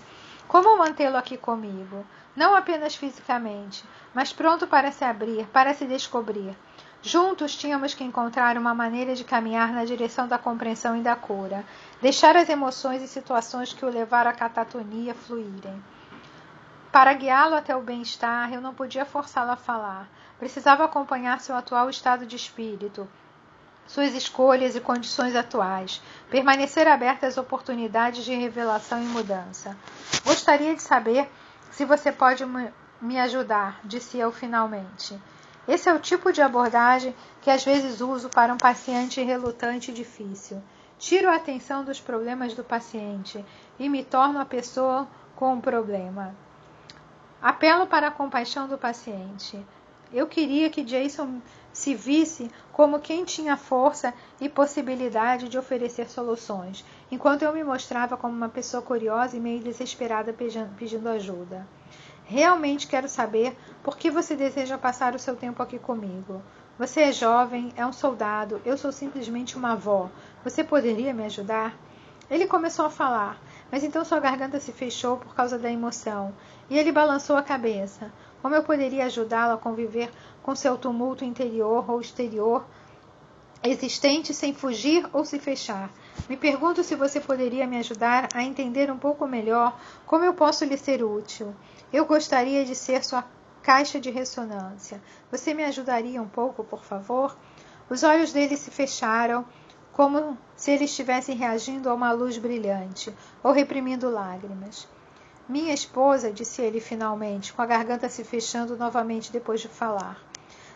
Como mantê-lo aqui comigo? Não apenas fisicamente, mas pronto para se abrir, para se descobrir. Juntos tínhamos que encontrar uma maneira de caminhar na direção da compreensão e da cura, deixar as emoções e situações que o levaram à catatonia fluírem. Para guiá-lo até o bem-estar, eu não podia forçá-lo a falar. Precisava acompanhar seu atual estado de espírito, suas escolhas e condições atuais, permanecer aberta às oportunidades de revelação e mudança. Gostaria de saber se você pode me ajudar, disse eu finalmente. Esse é o tipo de abordagem que às vezes uso para um paciente relutante e difícil. Tiro a atenção dos problemas do paciente e me torno a pessoa com o problema. Apelo para a compaixão do paciente. Eu queria que Jason se visse como quem tinha força e possibilidade de oferecer soluções, enquanto eu me mostrava como uma pessoa curiosa e meio desesperada pedindo ajuda. Realmente quero saber por que você deseja passar o seu tempo aqui comigo. Você é jovem, é um soldado, eu sou simplesmente uma avó. Você poderia me ajudar? Ele começou a falar, mas então sua garganta se fechou por causa da emoção, e ele balançou a cabeça. Como eu poderia ajudá-lo a conviver com seu tumulto interior ou exterior existente sem fugir ou se fechar? Me pergunto se você poderia me ajudar a entender um pouco melhor como eu posso lhe ser útil. Eu gostaria de ser sua caixa de ressonância. Você me ajudaria um pouco, por favor? Os olhos dele se fecharam, como se ele estivesse reagindo a uma luz brilhante ou reprimindo lágrimas. Minha esposa, disse ele finalmente, com a garganta se fechando novamente depois de falar.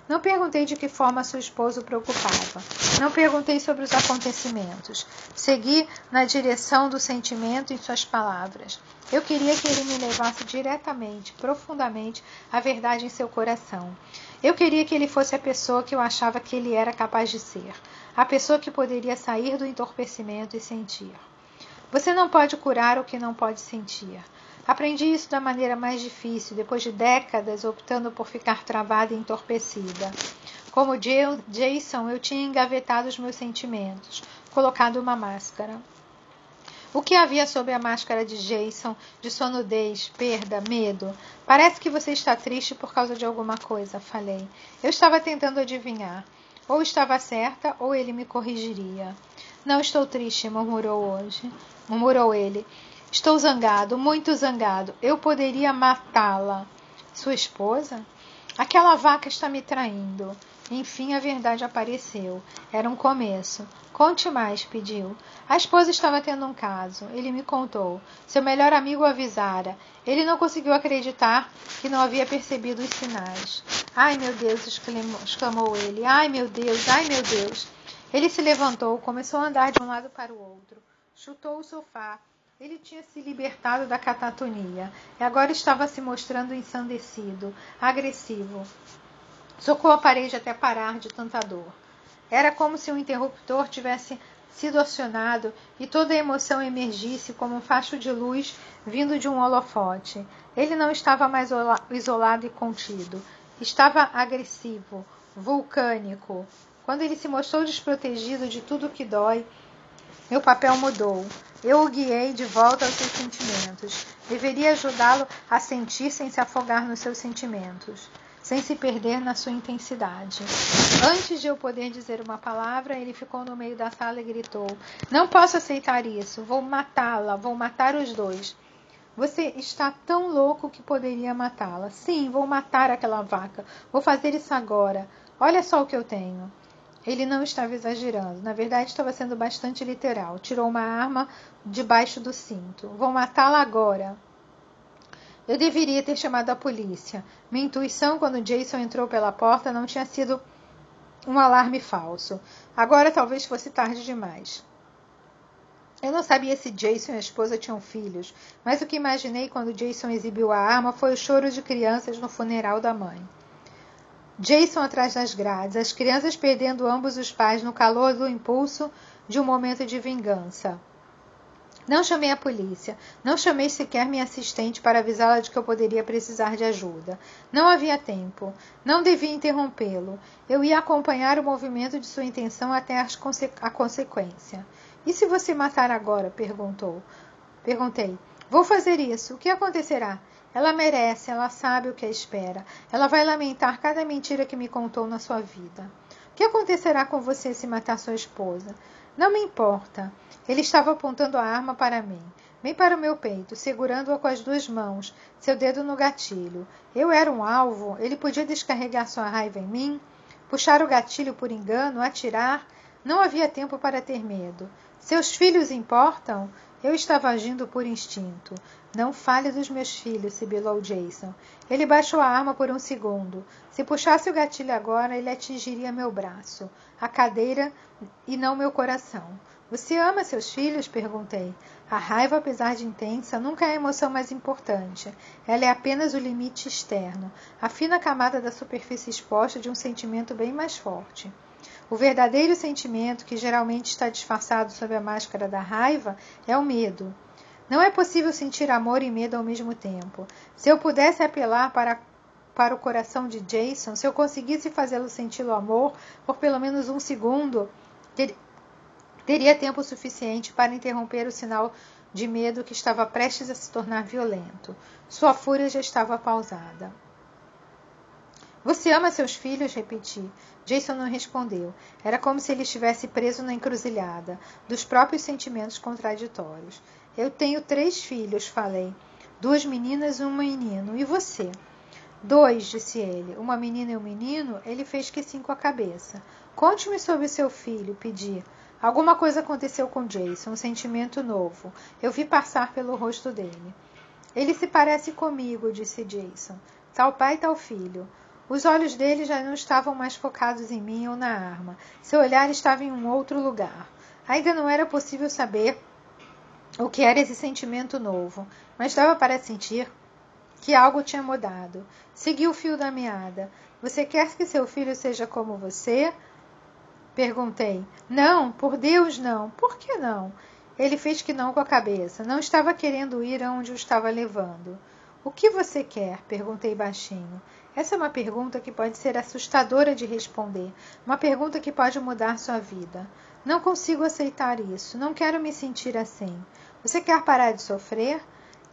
Não perguntei de que forma sua esposa o preocupava. Não perguntei sobre os acontecimentos. Segui na direção do sentimento em suas palavras. Eu queria que ele me levasse diretamente, profundamente, à verdade em seu coração. Eu queria que ele fosse a pessoa que eu achava que ele era capaz de ser. a pessoa que poderia sair do entorpecimento e sentir. Você não pode curar o que não pode sentir. Aprendi isso da maneira mais difícil, depois de décadas optando por ficar travada e entorpecida. Como Jason, eu tinha engavetado os meus sentimentos, colocado uma máscara. O que havia sob a máscara de Jason, de sonudez, perda, medo? Parece que você está triste por causa de alguma coisa, falei. Eu estava tentando adivinhar. Ou estava certa, ou ele me corrigiria. Não estou triste, murmurou hoje. Murmurou ele. Estou zangado, muito zangado. Eu poderia matá-la. Sua esposa? Aquela vaca está me traindo. Enfim, a verdade apareceu. Era um começo. Conte mais, pediu. A esposa estava tendo um caso. Ele me contou. Seu melhor amigo avisara. Ele não conseguiu acreditar que não havia percebido os sinais. Ai, meu Deus! exclamou, exclamou ele. Ai, meu Deus! Ai, meu Deus! Ele se levantou, começou a andar de um lado para o outro. Chutou o sofá. Ele tinha se libertado da catatonia e agora estava se mostrando ensandecido, agressivo. Socou a parede até parar de tanta dor. Era como se um interruptor tivesse sido acionado e toda a emoção emergisse como um facho de luz vindo de um holofote. Ele não estava mais isolado e contido. Estava agressivo, vulcânico. Quando ele se mostrou desprotegido de tudo que dói, meu papel mudou. Eu o guiei de volta aos seus sentimentos. Deveria ajudá-lo a sentir sem se afogar nos seus sentimentos sem se perder na sua intensidade. Antes de eu poder dizer uma palavra, ele ficou no meio da sala e gritou: Não posso aceitar isso. Vou matá-la, vou matar os dois. Você está tão louco que poderia matá-la. Sim, vou matar aquela vaca. Vou fazer isso agora. Olha só o que eu tenho. Ele não estava exagerando. Na verdade, estava sendo bastante literal. Tirou uma arma debaixo do cinto. Vou matá-la agora. Eu deveria ter chamado a polícia. Minha intuição quando Jason entrou pela porta não tinha sido um alarme falso. Agora talvez fosse tarde demais. Eu não sabia se Jason e a esposa tinham filhos, mas o que imaginei quando Jason exibiu a arma foi o choro de crianças no funeral da mãe. Jason atrás das grades, as crianças perdendo ambos os pais no calor do impulso de um momento de vingança. Não chamei a polícia, não chamei sequer minha assistente para avisá-la de que eu poderia precisar de ajuda. Não havia tempo. Não devia interrompê-lo. Eu ia acompanhar o movimento de sua intenção até conse a consequência. E se você matar agora? perguntou. Perguntei. Vou fazer isso. O que acontecerá? Ela merece, ela sabe o que a espera. Ela vai lamentar cada mentira que me contou na sua vida. O que acontecerá com você se matar sua esposa? Não me importa. Ele estava apontando a arma para mim, bem para o meu peito, segurando-a com as duas mãos, seu dedo no gatilho. Eu era um alvo, ele podia descarregar sua raiva em mim, puxar o gatilho por engano, atirar. Não havia tempo para ter medo. Seus filhos importam? Eu estava agindo por instinto. Não fale dos meus filhos, sibilou Jason. Ele baixou a arma por um segundo. Se puxasse o gatilho agora, ele atingiria meu braço, a cadeira e não meu coração. Você ama seus filhos? perguntei. A raiva, apesar de intensa, nunca é a emoção mais importante. Ela é apenas o limite externo, a fina camada da superfície exposta de um sentimento bem mais forte. O verdadeiro sentimento, que geralmente está disfarçado sob a máscara da raiva, é o medo. Não é possível sentir amor e medo ao mesmo tempo. Se eu pudesse apelar para, para o coração de Jason, se eu conseguisse fazê-lo sentir o amor por pelo menos um segundo, teria tempo suficiente para interromper o sinal de medo que estava prestes a se tornar violento. Sua fúria já estava pausada. Você ama seus filhos? repeti. Jason não respondeu. Era como se ele estivesse preso na encruzilhada dos próprios sentimentos contraditórios. Eu tenho três filhos, falei. Duas meninas e um menino. E você? Dois, disse ele. Uma menina e um menino? Ele fez que sim com a cabeça. Conte-me sobre seu filho, pedi. Alguma coisa aconteceu com Jason, um sentimento novo. Eu vi passar pelo rosto dele. Ele se parece comigo, disse Jason. Tal pai, tal filho. Os olhos dele já não estavam mais focados em mim ou na arma. Seu olhar estava em um outro lugar. Ainda não era possível saber o que era esse sentimento novo, mas dava para sentir que algo tinha mudado. Segui o fio da meada. Você quer que seu filho seja como você Perguntei. Não, por Deus, não. Por que não? Ele fez que não com a cabeça. Não estava querendo ir aonde o estava levando. O que você quer? perguntei baixinho. Essa é uma pergunta que pode ser assustadora de responder, uma pergunta que pode mudar sua vida. Não consigo aceitar isso, não quero me sentir assim. Você quer parar de sofrer?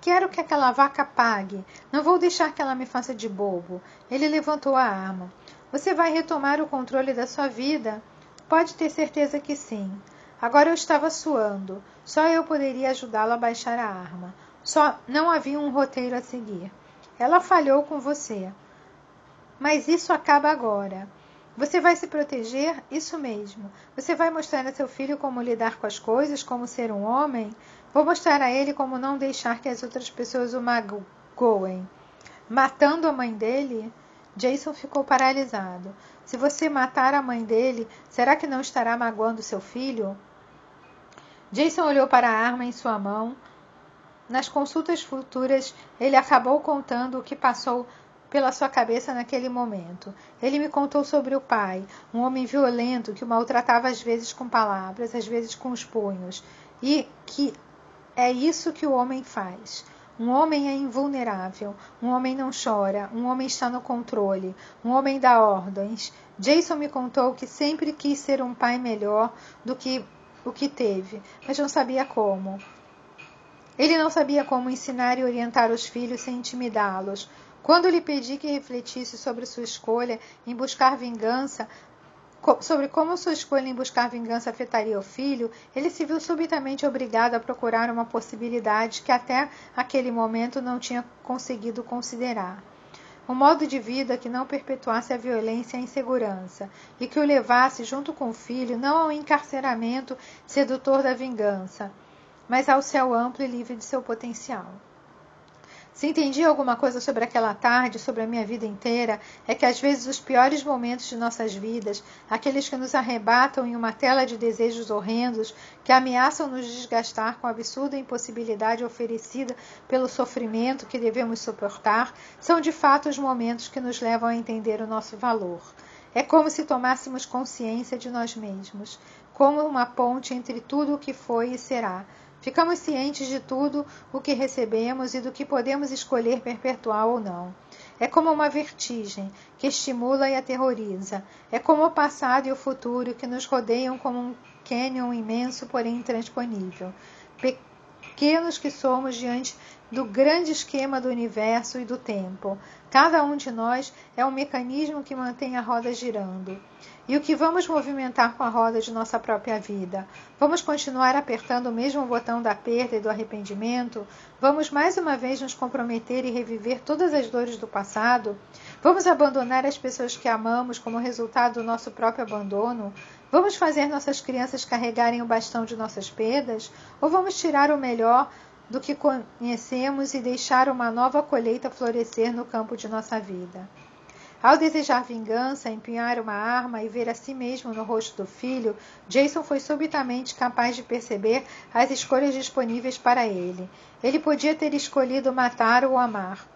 Quero que aquela vaca pague. Não vou deixar que ela me faça de bobo. Ele levantou a arma. Você vai retomar o controle da sua vida? Pode ter certeza que sim. Agora eu estava suando. Só eu poderia ajudá-lo a baixar a arma. Só não havia um roteiro a seguir. Ela falhou com você. Mas isso acaba agora. Você vai se proteger? Isso mesmo. Você vai mostrar a seu filho como lidar com as coisas, como ser um homem? Vou mostrar a ele como não deixar que as outras pessoas o magoem. Matando a mãe dele? Jason ficou paralisado. Se você matar a mãe dele, será que não estará magoando seu filho? Jason olhou para a arma em sua mão. Nas consultas futuras, ele acabou contando o que passou pela sua cabeça naquele momento. Ele me contou sobre o pai, um homem violento que o maltratava às vezes com palavras, às vezes com os punhos, e que é isso que o homem faz. Um homem é invulnerável, um homem não chora, um homem está no controle, um homem dá ordens. Jason me contou que sempre quis ser um pai melhor do que o que teve, mas não sabia como. Ele não sabia como ensinar e orientar os filhos sem intimidá-los. Quando lhe pedi que refletisse sobre sua escolha em buscar vingança, sobre como sua escolha em buscar vingança afetaria o filho, ele se viu subitamente obrigado a procurar uma possibilidade que até aquele momento não tinha conseguido considerar. Um modo de vida que não perpetuasse a violência e a insegurança, e que o levasse, junto com o filho, não ao encarceramento sedutor da vingança, mas ao céu amplo e livre de seu potencial. Se entendi alguma coisa sobre aquela tarde, sobre a minha vida inteira, é que às vezes os piores momentos de nossas vidas, aqueles que nos arrebatam em uma tela de desejos horrendos, que ameaçam nos desgastar com a absurda impossibilidade oferecida pelo sofrimento que devemos suportar, são de fato os momentos que nos levam a entender o nosso valor. É como se tomássemos consciência de nós mesmos, como uma ponte entre tudo o que foi e será Ficamos cientes de tudo o que recebemos e do que podemos escolher perpetuar ou não. É como uma vertigem que estimula e aterroriza. É como o passado e o futuro que nos rodeiam como um cânion imenso, porém intransponível. Pequenos que somos diante do grande esquema do universo e do tempo. Cada um de nós é um mecanismo que mantém a roda girando. E o que vamos movimentar com a roda de nossa própria vida? Vamos continuar apertando o mesmo botão da perda e do arrependimento? Vamos mais uma vez nos comprometer e reviver todas as dores do passado? Vamos abandonar as pessoas que amamos como resultado do nosso próprio abandono? Vamos fazer nossas crianças carregarem o bastão de nossas perdas? Ou vamos tirar o melhor do que conhecemos e deixar uma nova colheita florescer no campo de nossa vida? Ao desejar vingança, empunhar uma arma e ver a si mesmo no rosto do filho, Jason foi subitamente capaz de perceber as escolhas disponíveis para ele. Ele podia ter escolhido matar ou amar,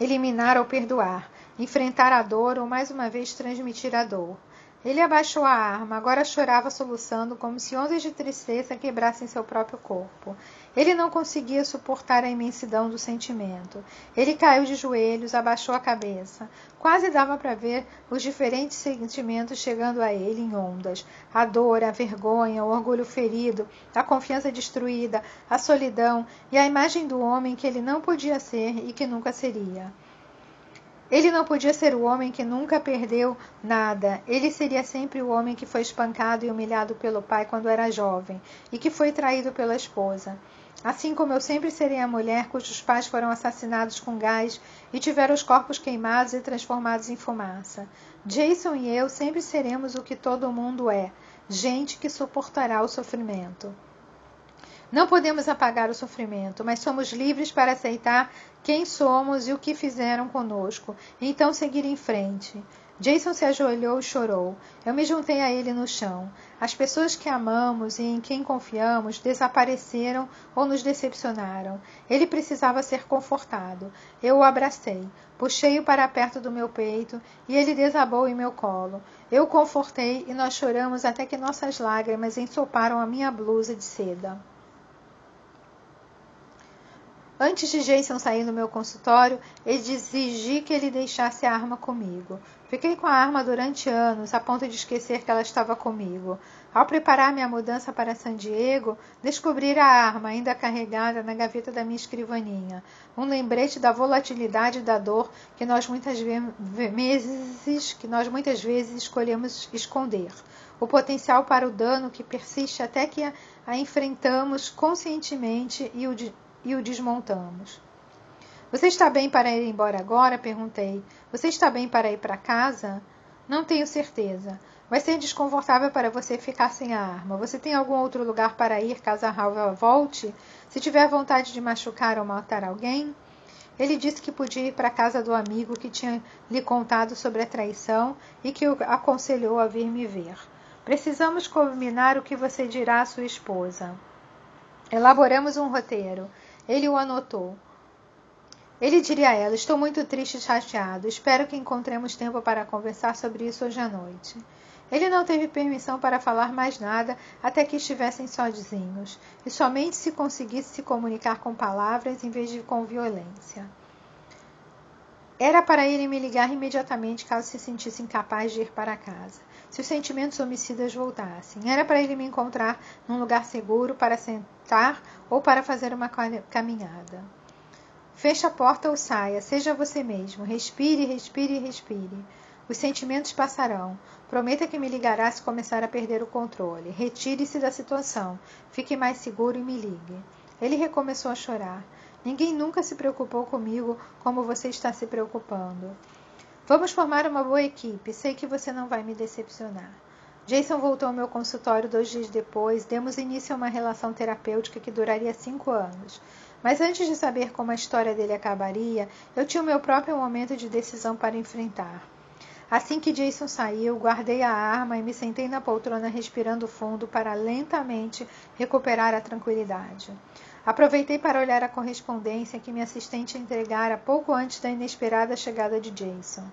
eliminar ou perdoar, enfrentar a dor ou mais uma vez transmitir a dor. Ele abaixou a arma, agora chorava soluçando como se ondas de tristeza quebrassem seu próprio corpo. Ele não conseguia suportar a imensidão do sentimento. Ele caiu de joelhos, abaixou a cabeça. Quase dava para ver os diferentes sentimentos chegando a ele em ondas: a dor, a vergonha, o orgulho ferido, a confiança destruída, a solidão e a imagem do homem que ele não podia ser e que nunca seria. Ele não podia ser o homem que nunca perdeu nada. Ele seria sempre o homem que foi espancado e humilhado pelo pai quando era jovem e que foi traído pela esposa. Assim como eu sempre serei a mulher cujos pais foram assassinados com gás e tiveram os corpos queimados e transformados em fumaça. Jason e eu sempre seremos o que todo mundo é: gente que suportará o sofrimento. Não podemos apagar o sofrimento, mas somos livres para aceitar quem somos e o que fizeram conosco, então seguir em frente. Jason se ajoelhou e chorou. Eu me juntei a ele no chão. As pessoas que amamos e em quem confiamos desapareceram ou nos decepcionaram. Ele precisava ser confortado. Eu o abracei, puxei-o para perto do meu peito e ele desabou em meu colo. Eu o confortei e nós choramos até que nossas lágrimas ensoparam a minha blusa de seda. Antes de Jason sair do meu consultório, exigi que ele deixasse a arma comigo. Fiquei com a arma durante anos, a ponto de esquecer que ela estava comigo. Ao preparar minha mudança para San Diego, descobri a arma ainda carregada na gaveta da minha escrivaninha. Um lembrete da volatilidade da dor que nós muitas vezes, que nós muitas vezes escolhemos esconder. O potencial para o dano que persiste até que a, a enfrentamos conscientemente e o e o desmontamos. Você está bem para ir embora agora? perguntei. Você está bem para ir para casa? Não tenho certeza. Vai ser desconfortável para você ficar sem a arma. Você tem algum outro lugar para ir caso a Halva volte? Se tiver vontade de machucar ou matar alguém? Ele disse que podia ir para a casa do amigo que tinha lhe contado sobre a traição e que o aconselhou a vir me ver. Precisamos combinar o que você dirá à sua esposa. Elaboramos um roteiro. Ele o anotou. Ele diria a ela: Estou muito triste e chateado. Espero que encontremos tempo para conversar sobre isso hoje à noite. Ele não teve permissão para falar mais nada até que estivessem sozinhos, e somente se conseguisse se comunicar com palavras em vez de com violência. Era para ele me ligar imediatamente caso se sentisse incapaz de ir para casa. Se os sentimentos homicidas voltassem. Era para ele me encontrar num lugar seguro para sentar ou para fazer uma caminhada. Feche a porta ou saia, seja você mesmo. Respire, respire, respire. Os sentimentos passarão. Prometa que me ligará se começar a perder o controle. Retire-se da situação. Fique mais seguro e me ligue. Ele recomeçou a chorar. Ninguém nunca se preocupou comigo como você está se preocupando. Vamos formar uma boa equipe. Sei que você não vai me decepcionar. Jason voltou ao meu consultório dois dias depois. Demos início a uma relação terapêutica que duraria cinco anos. Mas antes de saber como a história dele acabaria, eu tinha o meu próprio momento de decisão para enfrentar. Assim que Jason saiu, guardei a arma e me sentei na poltrona respirando fundo para lentamente recuperar a tranquilidade. Aproveitei para olhar a correspondência que minha assistente entregara pouco antes da inesperada chegada de Jason.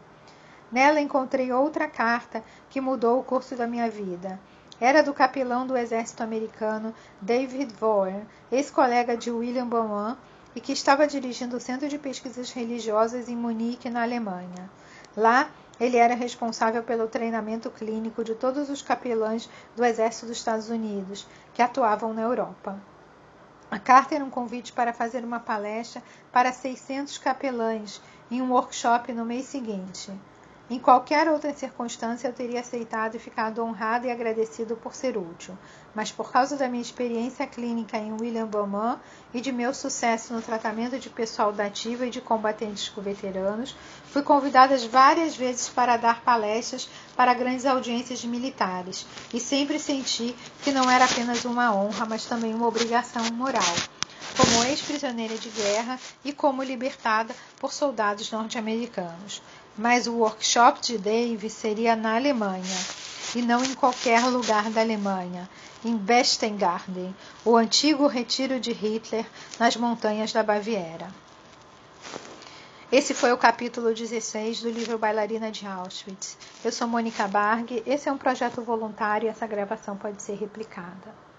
Nela encontrei outra carta que mudou o curso da minha vida. Era do capelão do exército americano David Vaughan, ex-colega de William Beaumont, e que estava dirigindo o Centro de Pesquisas Religiosas em Munique, na Alemanha. Lá, ele era responsável pelo treinamento clínico de todos os capelães do Exército dos Estados Unidos que atuavam na Europa. A carta era um convite para fazer uma palestra para 600 capelães em um workshop no mês seguinte. Em qualquer outra circunstância eu teria aceitado e ficado honrado e agradecido por ser útil, mas por causa da minha experiência clínica em William Beaumont e de meu sucesso no tratamento de pessoal da ativa e de combatentes veteranos, fui convidada várias vezes para dar palestras para grandes audiências de militares. E sempre senti que não era apenas uma honra, mas também uma obrigação moral. Como ex-prisioneira de guerra e como libertada por soldados norte-americanos mas o workshop de Dave seria na Alemanha e não em qualquer lugar da Alemanha, em Westengarten, o antigo retiro de Hitler nas montanhas da Baviera. Esse foi o capítulo 16 do livro Bailarina de Auschwitz. Eu sou Mônica Barg, esse é um projeto voluntário e essa gravação pode ser replicada.